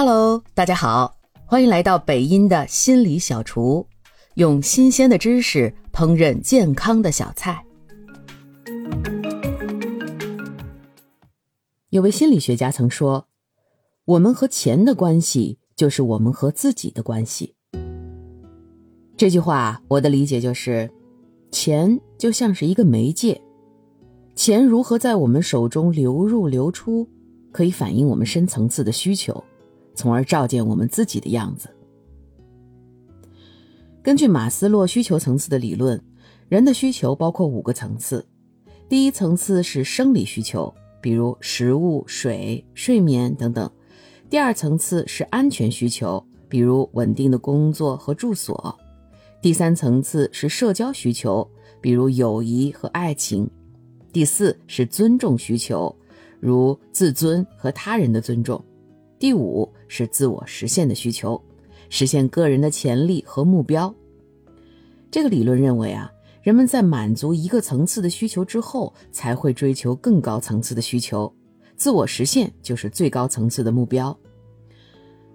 Hello，大家好，欢迎来到北音的心理小厨，用新鲜的知识烹饪健康的小菜。有位心理学家曾说：“我们和钱的关系，就是我们和自己的关系。”这句话，我的理解就是，钱就像是一个媒介，钱如何在我们手中流入流出，可以反映我们深层次的需求。从而照见我们自己的样子。根据马斯洛需求层次的理论，人的需求包括五个层次。第一层次是生理需求，比如食物、水、睡眠等等；第二层次是安全需求，比如稳定的工作和住所；第三层次是社交需求，比如友谊和爱情；第四是尊重需求，如自尊和他人的尊重。第五是自我实现的需求，实现个人的潜力和目标。这个理论认为啊，人们在满足一个层次的需求之后，才会追求更高层次的需求，自我实现就是最高层次的目标。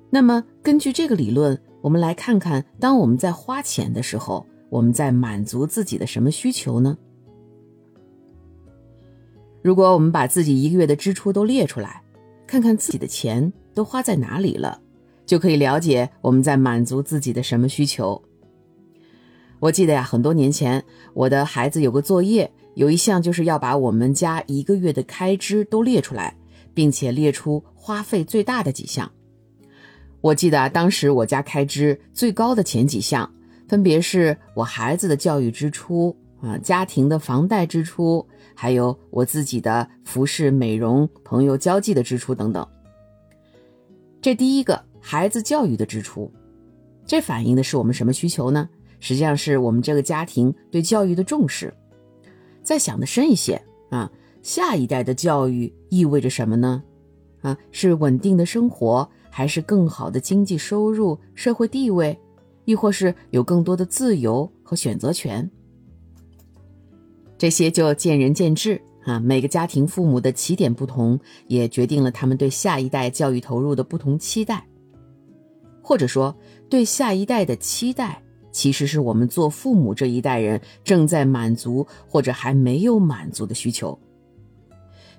那么，根据这个理论，我们来看看，当我们在花钱的时候，我们在满足自己的什么需求呢？如果我们把自己一个月的支出都列出来，看看自己的钱。都花在哪里了，就可以了解我们在满足自己的什么需求。我记得呀，很多年前，我的孩子有个作业，有一项就是要把我们家一个月的开支都列出来，并且列出花费最大的几项。我记得啊，当时我家开支最高的前几项，分别是我孩子的教育支出啊，家庭的房贷支出，还有我自己的服饰、美容、朋友交际的支出等等。这第一个孩子教育的支出，这反映的是我们什么需求呢？实际上是我们这个家庭对教育的重视。再想的深一些啊，下一代的教育意味着什么呢？啊，是稳定的生活，还是更好的经济收入、社会地位，亦或是有更多的自由和选择权？这些就见仁见智。啊，每个家庭父母的起点不同，也决定了他们对下一代教育投入的不同期待，或者说，对下一代的期待，其实是我们做父母这一代人正在满足或者还没有满足的需求。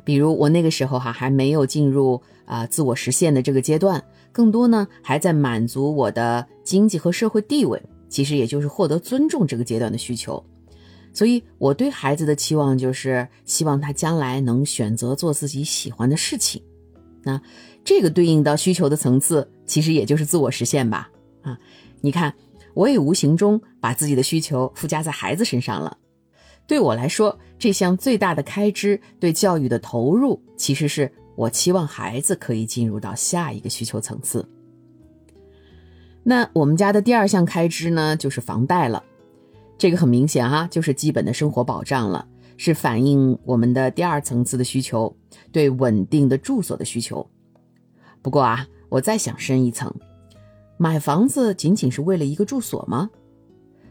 比如我那个时候哈还没有进入啊自我实现的这个阶段，更多呢还在满足我的经济和社会地位，其实也就是获得尊重这个阶段的需求。所以，我对孩子的期望就是希望他将来能选择做自己喜欢的事情。那这个对应到需求的层次，其实也就是自我实现吧。啊，你看，我也无形中把自己的需求附加在孩子身上了。对我来说，这项最大的开支对教育的投入，其实是我期望孩子可以进入到下一个需求层次。那我们家的第二项开支呢，就是房贷了。这个很明显哈，就是基本的生活保障了，是反映我们的第二层次的需求，对稳定的住所的需求。不过啊，我再想深一层，买房子仅仅是为了一个住所吗？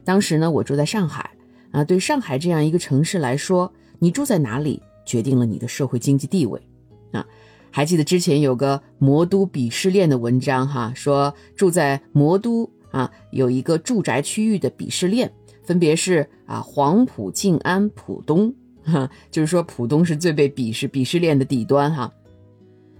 当时呢，我住在上海啊，对上海这样一个城市来说，你住在哪里决定了你的社会经济地位啊。还记得之前有个魔都鄙视链的文章哈，说住在魔都啊，有一个住宅区域的鄙视链。分别是啊，黄埔、静安、浦东，哈，就是说浦东是最被鄙视、鄙视链的底端哈。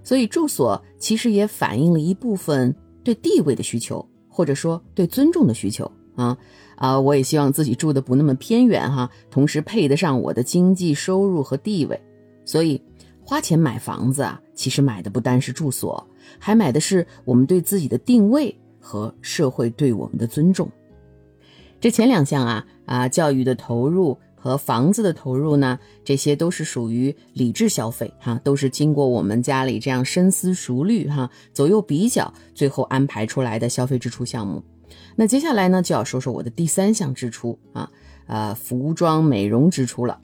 所以住所其实也反映了一部分对地位的需求，或者说对尊重的需求啊啊！我也希望自己住的不那么偏远哈，同时配得上我的经济收入和地位。所以花钱买房子啊，其实买的不单是住所，还买的是我们对自己的定位和社会对我们的尊重。这前两项啊啊，教育的投入和房子的投入呢，这些都是属于理智消费哈，都是经过我们家里这样深思熟虑哈，左右比较，最后安排出来的消费支出项目。那接下来呢，就要说说我的第三项支出啊，呃，服装美容支出了。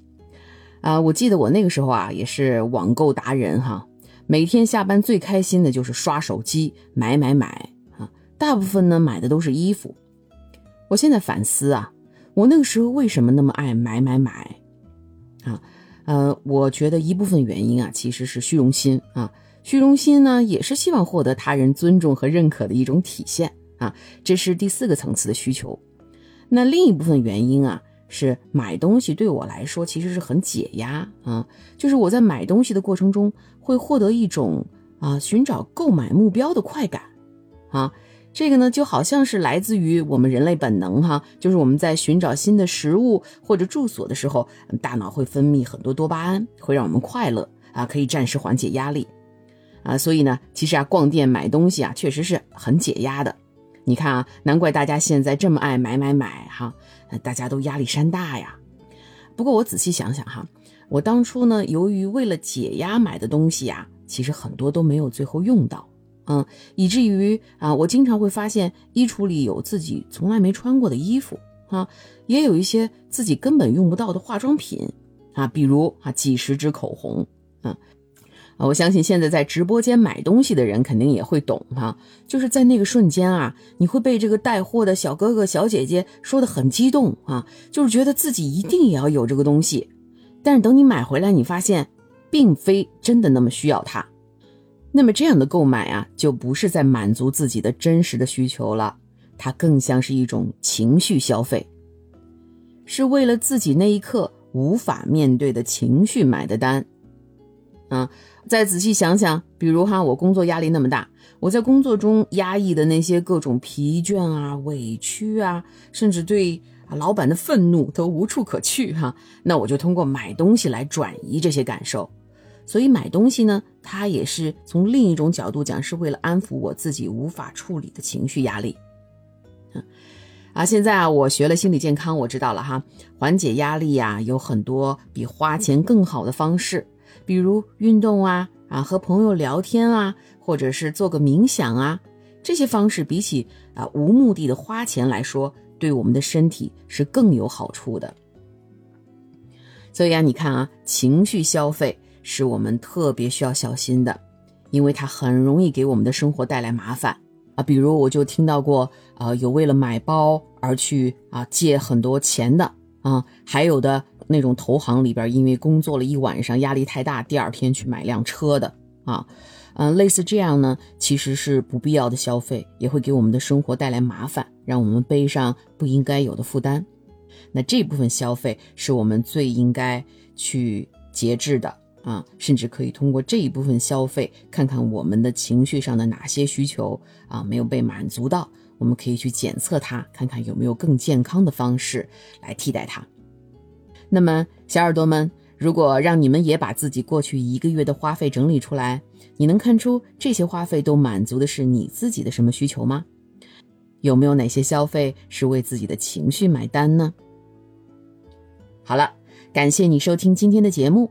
啊，我记得我那个时候啊，也是网购达人哈，每天下班最开心的就是刷手机买买买啊，大部分呢买的都是衣服。我现在反思啊，我那个时候为什么那么爱买买买，啊，呃，我觉得一部分原因啊，其实是虚荣心啊，虚荣心呢，也是希望获得他人尊重和认可的一种体现啊，这是第四个层次的需求。那另一部分原因啊，是买东西对我来说其实是很解压啊，就是我在买东西的过程中会获得一种啊寻找购买目标的快感啊，这个呢就好像是来自于我们人类本能哈，就是我们在寻找新的食物或者住所的时候，大脑会分泌很多多巴胺，会让我们快乐啊，可以暂时缓解压力。啊，所以呢，其实啊，逛店买东西啊，确实是很解压的。你看啊，难怪大家现在这么爱买买买哈，大家都压力山大呀。不过我仔细想想哈，我当初呢，由于为了解压买的东西呀，其实很多都没有最后用到，嗯，以至于啊，我经常会发现衣橱里有自己从来没穿过的衣服啊，也有一些自己根本用不到的化妆品啊，比如啊几十支口红，嗯。我相信现在在直播间买东西的人肯定也会懂哈，就是在那个瞬间啊，你会被这个带货的小哥哥小姐姐说的很激动啊，就是觉得自己一定也要有这个东西。但是等你买回来，你发现并非真的那么需要它。那么这样的购买啊，就不是在满足自己的真实的需求了，它更像是一种情绪消费，是为了自己那一刻无法面对的情绪买的单。啊，再仔细想想，比如哈，我工作压力那么大，我在工作中压抑的那些各种疲倦啊、委屈啊，甚至对老板的愤怒都无处可去哈，那我就通过买东西来转移这些感受。所以买东西呢，它也是从另一种角度讲，是为了安抚我自己无法处理的情绪压力。啊，现在啊，我学了心理健康，我知道了哈，缓解压力呀，有很多比花钱更好的方式。比如运动啊啊，和朋友聊天啊，或者是做个冥想啊，这些方式比起啊无目的的花钱来说，对我们的身体是更有好处的。所以啊，你看啊，情绪消费是我们特别需要小心的，因为它很容易给我们的生活带来麻烦啊。比如我就听到过啊，有为了买包而去啊借很多钱的啊，还有的。那种投行里边，因为工作了一晚上，压力太大，第二天去买辆车的啊，嗯，类似这样呢，其实是不必要的消费，也会给我们的生活带来麻烦，让我们背上不应该有的负担。那这部分消费是我们最应该去节制的啊，甚至可以通过这一部分消费，看看我们的情绪上的哪些需求啊没有被满足到，我们可以去检测它，看看有没有更健康的方式来替代它。那么，小耳朵们，如果让你们也把自己过去一个月的花费整理出来，你能看出这些花费都满足的是你自己的什么需求吗？有没有哪些消费是为自己的情绪买单呢？好了，感谢你收听今天的节目，